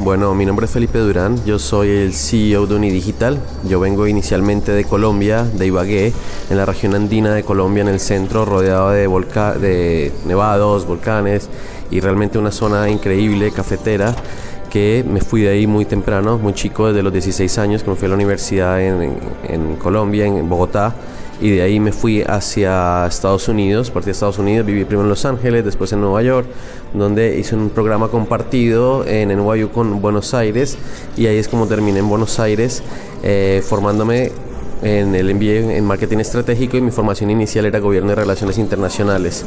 Bueno, mi nombre es Felipe Durán, yo soy el CEO de Unidigital. Yo vengo inicialmente de Colombia, de Ibagué, en la región andina de Colombia, en el centro, rodeado de, de nevados, volcanes y realmente una zona increíble, cafetera que me fui de ahí muy temprano, muy chico, desde los 16 años, que me fui a la universidad en Colombia, en Bogotá, y de ahí me fui hacia Estados Unidos, partí de Estados Unidos, viví primero en Los Ángeles, después en Nueva York, donde hice un programa compartido en NYU con Buenos Aires y ahí es como terminé en Buenos Aires eh, formándome en el MBA en marketing estratégico y mi formación inicial era gobierno y relaciones internacionales.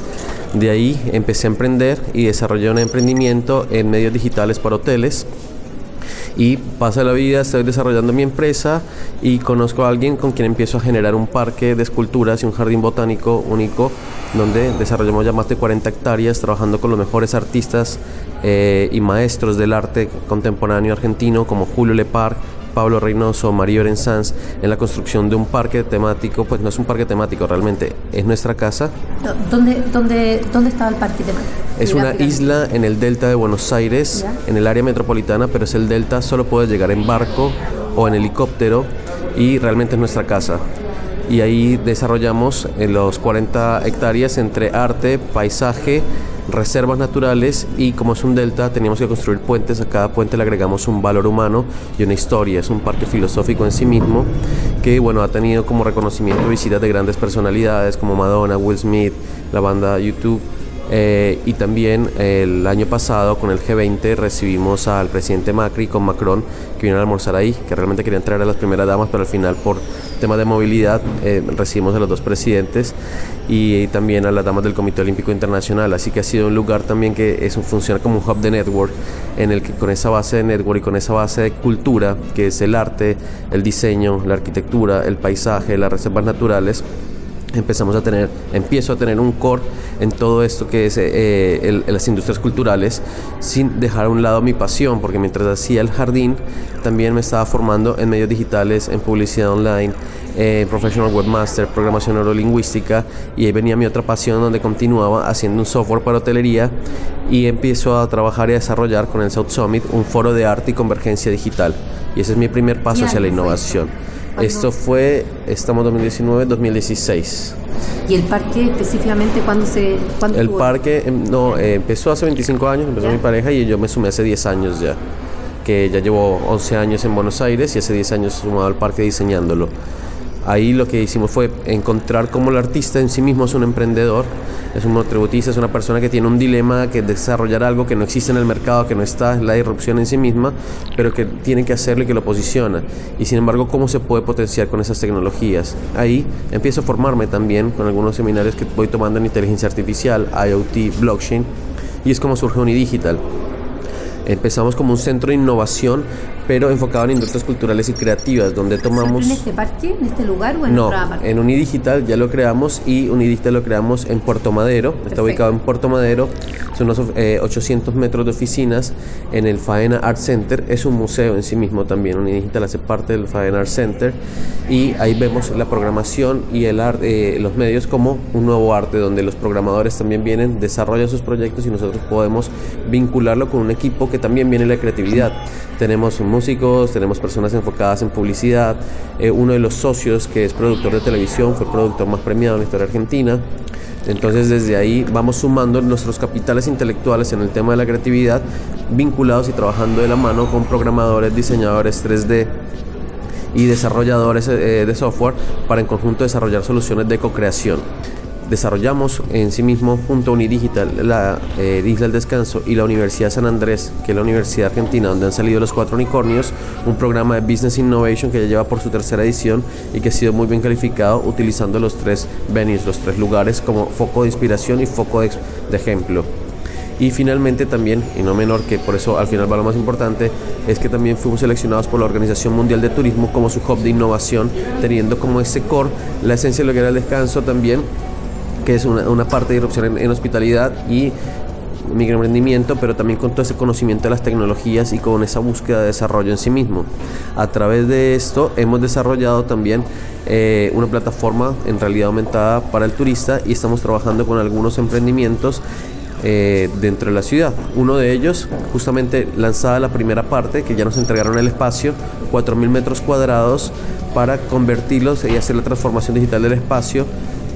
De ahí empecé a emprender y desarrollé un emprendimiento en medios digitales para hoteles y pasa la vida, estoy desarrollando mi empresa y conozco a alguien con quien empiezo a generar un parque de esculturas y un jardín botánico único donde desarrollamos ya más de 40 hectáreas trabajando con los mejores artistas eh, y maestros del arte contemporáneo argentino como Julio Lepar, Pablo Reynoso, Mario Sanz en la construcción de un parque temático, pues no es un parque temático realmente, es nuestra casa. ¿Dónde, dónde, dónde está el parque temático? Es una isla en el delta de Buenos Aires, en el área metropolitana, pero es el delta, solo puedes llegar en barco o en helicóptero y realmente es nuestra casa. Y ahí desarrollamos en los 40 hectáreas entre arte, paisaje, reservas naturales y como es un delta teníamos que construir puentes, a cada puente le agregamos un valor humano y una historia, es un parque filosófico en sí mismo que bueno ha tenido como reconocimiento visitas de grandes personalidades como Madonna, Will Smith, la banda YouTube eh, y también el año pasado con el G20 recibimos al presidente Macri con Macron que vinieron a almorzar ahí, que realmente querían traer a las primeras damas, pero al final por temas de movilidad eh, recibimos a los dos presidentes y, también a las damas del Comité Olímpico Internacional. Así que ha sido un lugar también que es un, funciona como un hub de network en el que con esa base de network y con esa base de cultura, que es el arte, el diseño, la arquitectura, el paisaje, las reservas naturales, empezamos a tener, empiezo a tener un core en todo esto que es eh, las industrias culturales, sin dejar a un lado mi pasión, porque mientras hacía el jardín, también me estaba formando en medios digitales, en publicidad online, en Professional Webmaster, programación neurolingüística, y ahí venía mi otra pasión donde continuaba haciendo un software para hotelería y empiezo a trabajar y a desarrollar con el South Summit un foro de arte y convergencia digital. Y ese es mi primer paso hacia la innovación. Esto fue, estamos 2019, 2016. ¿Y el parque específicamente cuándo se...? el parque em, no, eh, empezó hace 25 años, empezó mi pareja y yo me sumé hace 10 años ya. Que ya llevo 11 años en Buenos Aires y hace 10 años sumado al parque diseñándolo. Ahí lo que hicimos fue encontrar cómo el artista en sí mismo es un emprendedor, es un monotributista, es una persona que tiene un dilema, que desarrollar algo que no existe en el mercado, que no está, la disrupción en sí misma, pero que tiene que hacerlo y que lo posiciona. Y sin embargo, ¿cómo se puede potenciar con esas tecnologías? Ahí empiezo a formarme también con algunos seminarios que voy tomando en inteligencia artificial, IoT, blockchain, y es como surge Unidigital. Empezamos como un centro de innovación, pero enfocado en industrias culturales y creativas, donde tomamos... ¿En este parque, en este lugar o en no, otra parte? en Unidigital ya lo creamos y Unidigital lo creamos en Puerto Madero, está ubicado en Puerto Madero, son unos 800 eh, metros de oficinas en el Faena Art Center, es un museo en sí mismo también, Unidigital hace parte del Faena Art Center. Y ahí vemos la programación y el arte, eh, los medios como un nuevo arte donde los programadores también vienen, desarrollan sus proyectos y nosotros podemos vincularlo con un equipo que también viene la creatividad. Tenemos músicos, tenemos personas enfocadas en publicidad. Eh, uno de los socios, que es productor de televisión, fue productor más premiado en la historia argentina. Entonces desde ahí vamos sumando nuestros capitales intelectuales en el tema de la creatividad, vinculados y trabajando de la mano con programadores, diseñadores 3D y desarrolladores eh, de software para en conjunto desarrollar soluciones de co-creación desarrollamos en sí mismo junto a Unidigital, la eh, Isla del Descanso y la Universidad San Andrés, que es la Universidad Argentina, donde han salido los cuatro unicornios, un programa de Business Innovation que ya lleva por su tercera edición y que ha sido muy bien calificado utilizando los tres venues, los tres lugares como foco de inspiración y foco de, ejemplo. Y finalmente también, y no menor que por eso al final va lo más importante, es que también fuimos seleccionados por la Organización Mundial de Turismo como su hub de innovación, teniendo como ese core la esencia de lo que era el descanso también que es una, parte de irrupción en, hospitalidad y microemprendimiento, pero también con todo ese conocimiento de las tecnologías y con esa búsqueda de desarrollo en sí mismo. A través de esto hemos desarrollado también eh, una plataforma en realidad aumentada para el turista y estamos trabajando con algunos emprendimientos eh, dentro de la ciudad. Uno de ellos, justamente lanzada la primera parte, que ya nos entregaron el espacio, 4.000 metros cuadrados, para convertirlos y hacer la transformación digital del espacio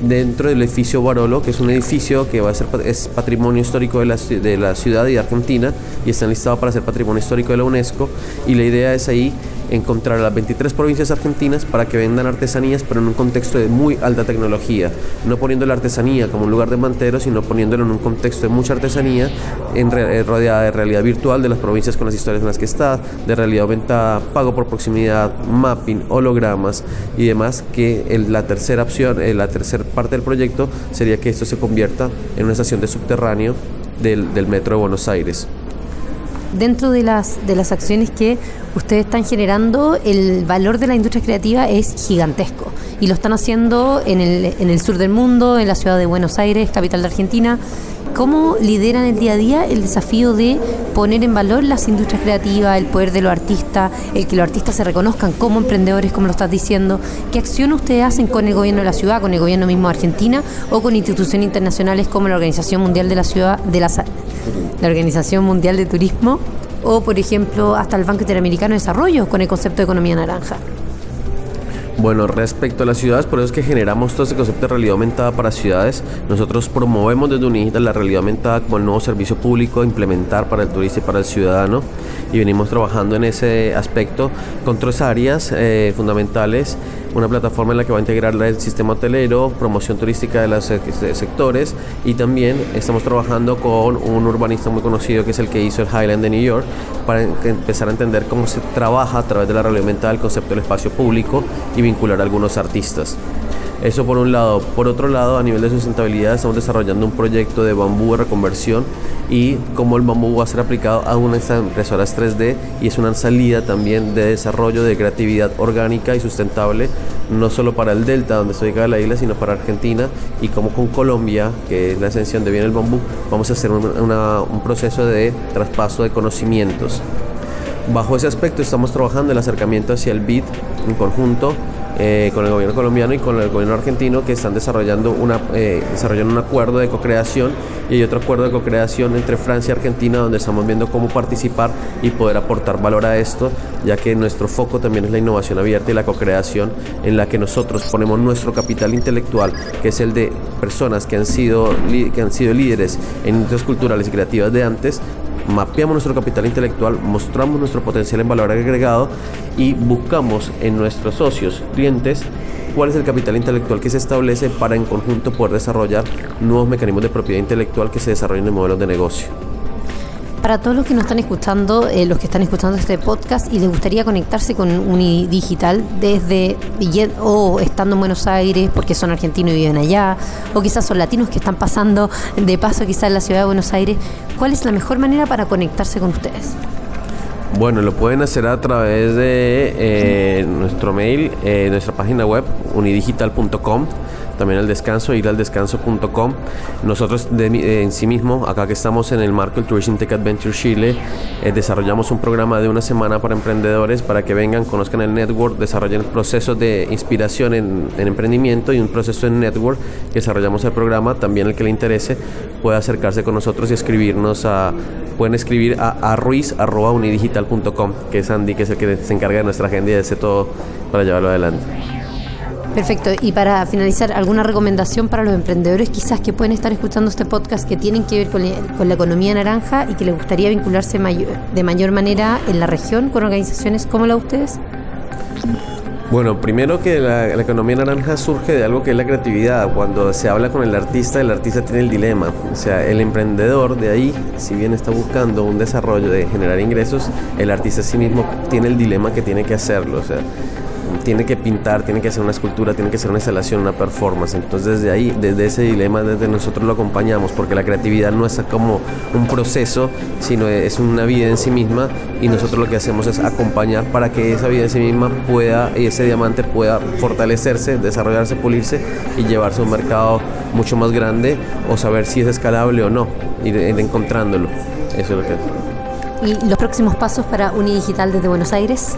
dentro del edificio Barolo, que es un edificio que va a ser es patrimonio histórico de la, de la ciudad y de Argentina y está enlistado para ser patrimonio histórico de la UNESCO. Y la idea es ahí encontrar a las 23 provincias argentinas para que vendan artesanías, pero en un contexto de muy alta tecnología. No poniendo la artesanía como un lugar de mantero, sino poniéndolo en un contexto de mucha artesanía, en eh, rodeada de realidad virtual de las provincias con las historias en las que está, de realidad aumentada, pago por proximidad, mapping, hologramas y demás, que la tercera opción, eh, la tercera parte del proyecto sería que esto se convierta en una estación de subterráneo del, del metro de Buenos Aires dentro de las, de las acciones que ustedes están generando, el valor de la industria creativa es gigantesco. Y lo están haciendo en el, en el sur del mundo, en la ciudad de Buenos Aires, capital de Argentina. ¿Cómo lideran el día a día el desafío de poner en valor las industrias creativas, el poder de los artistas, el que los artistas se reconozcan como emprendedores, como lo estás diciendo? ¿Qué acción ustedes hacen con el gobierno de la ciudad, con el gobierno mismo de Argentina o con instituciones internacionales como la Organización Mundial de la Ciudad, de la, la Organización Mundial de Turismo o, por ejemplo, hasta el Banco Interamericano de Desarrollo con el concepto de economía naranja? Bueno, respecto a las ciudades, por eso es que generamos todo este concepto de realidad aumentada para ciudades. Nosotros promovemos desde Unigita la realidad aumentada como el nuevo servicio público a implementar para el turista y para el ciudadano. Y venimos trabajando en ese aspecto con tres áreas eh, fundamentales una plataforma en la que va a integrar el sistema hotelero, promoción turística de los sectores y también estamos trabajando con un urbanista muy conocido que es el que hizo el Highland de New York para empezar a entender cómo se trabaja a través de la realidad mental el concepto del espacio público y vincular a algunos artistas. Eso por un lado. Por otro lado, a nivel de sustentabilidad, estamos desarrollando un proyecto de bambú de reconversión y cómo el bambú va a ser aplicado a unas impresoras 3D y es una salida también de desarrollo de creatividad orgánica y sustentable, no solo para el delta donde estoy ubicada la isla, sino para Argentina y como con Colombia, que es la esencia donde viene el bambú, vamos a hacer un proceso de traspaso de conocimientos. Bajo ese aspecto estamos trabajando el acercamiento hacia el BID en conjunto eh, con el gobierno colombiano y con el gobierno argentino que están desarrollando, eh, un acuerdo de co-creación y hay otro acuerdo de co-creación entre Francia y Argentina donde estamos viendo cómo participar y poder aportar valor a esto, ya que nuestro foco también es la innovación abierta y la co-creación en la que nosotros ponemos nuestro capital intelectual, que es el de personas que han sido, que han sido líderes en industrias culturales y creativas de antes, mapeamos nuestro capital intelectual, mostramos nuestro potencial en valor agregado y buscamos en nuestros socios, clientes, cuál es el capital intelectual que se establece para en conjunto poder desarrollar nuevos mecanismos de propiedad intelectual que se desarrollen en modelos de negocio para todos los que nos están escuchando, eh, los que están escuchando este podcast y les gustaría conectarse con Unidigital desde o estando en Buenos Aires porque son argentinos y viven allá, o quizás son latinos que están pasando de paso quizás en la ciudad de Buenos Aires, ¿cuál es la mejor manera para conectarse con ustedes? Bueno, lo pueden hacer a través de eh, nuestro mail, eh, nuestra página web unidigital.com también al descanso, ir al descanso.com. Nosotros en sí mismo, acá que estamos en el marco del Tourism Tech Adventure Chile, eh, desarrollamos un programa de una semana para emprendedores para que vengan, conozcan el network, desarrollen procesos de inspiración en, emprendimiento y un proceso en network desarrollamos el programa. También el que le interese puede acercarse con nosotros y escribirnos a pueden escribir a, a ruiz.unidigital.com, que es Andy, que es el que se encarga de nuestra agenda y de hace todo para llevarlo adelante. Perfecto. Y para finalizar, ¿alguna recomendación para los emprendedores quizás que pueden estar escuchando este podcast que tienen que ver con, la economía naranja y que les gustaría vincularse de mayor manera en la región con organizaciones como la de ustedes? Bueno, primero que la, economía naranja surge de algo que es la creatividad. Cuando se habla con el artista, el artista tiene el dilema. O sea, el emprendedor de ahí, si bien está buscando un desarrollo de generar ingresos, el artista sí mismo tiene el dilema que tiene que hacerlo. O sea, tiene que pintar, tiene que hacer una escultura, tiene que hacer una instalación, una performance. Entonces desde ahí, desde ese dilema, desde nosotros lo acompañamos, porque la creatividad no es como un proceso, sino es una vida en sí misma y nosotros lo que hacemos es acompañar para que esa vida en sí misma pueda, y ese diamante pueda fortalecerse, desarrollarse, pulirse y llevarse a un mercado mucho más grande o saber si es escalable o no, ir, ir encontrándolo. Eso es lo que es. ¿Y los próximos pasos para Unidigital desde Buenos Aires?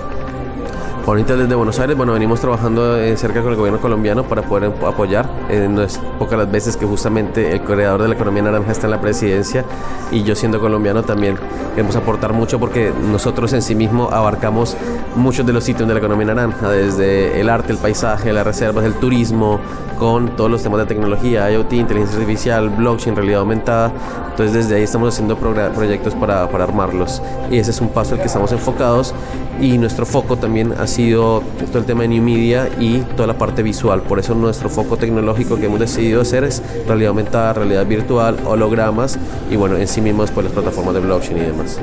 Ahorita desde Buenos Aires, bueno, venimos trabajando eh, cerca con el gobierno colombiano para poder apoyar. Eh, no es pocas las veces que justamente el creador de la economía naranja está en la presidencia y yo siendo colombiano también queremos aportar mucho porque nosotros en sí mismo abarcamos muchos de los sitios de la economía naranja, desde el arte, el paisaje, las reservas, el turismo, con todos los temas de tecnología, IoT, inteligencia artificial, blockchain, realidad aumentada. Entonces desde ahí estamos haciendo proyectos para, para armarlos y ese es un paso al que estamos enfocados y nuestro foco también ha sido todo el tema de New Media y toda la parte visual. Por eso nuestro foco tecnológico que hemos decidido hacer es realidad aumentada, realidad virtual, hologramas y bueno, en sí mismos pues las plataformas de blockchain y demás.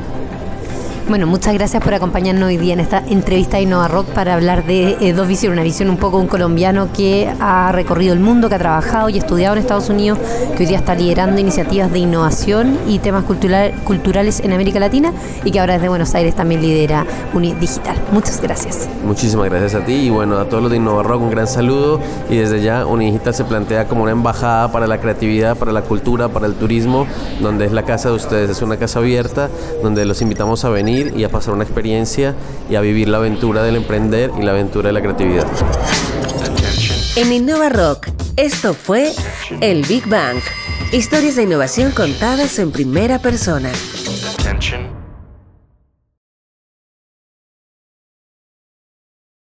Bueno, muchas gracias por acompañarnos hoy día en esta entrevista a Innova Rock para hablar de eh, dos visiones, una visión un poco un colombiano que ha recorrido el mundo, que ha trabajado y estudiado en Estados Unidos, que hoy día está liderando iniciativas de innovación y temas culturales en América Latina y que ahora desde Buenos Aires también lidera Unidigital. Muchas gracias. Muchísimas gracias a ti y bueno, a todos los de Innova Rock un gran saludo y desde ya Unidigital se plantea como una embajada para la creatividad, para la cultura, para el turismo, donde es la casa de ustedes, es una casa abierta donde los invitamos a y a pasar una experiencia y a vivir la aventura del emprender y la aventura de la creatividad. En Innova Rock, esto fue el Big Bang. Historias de innovación contadas en primera persona.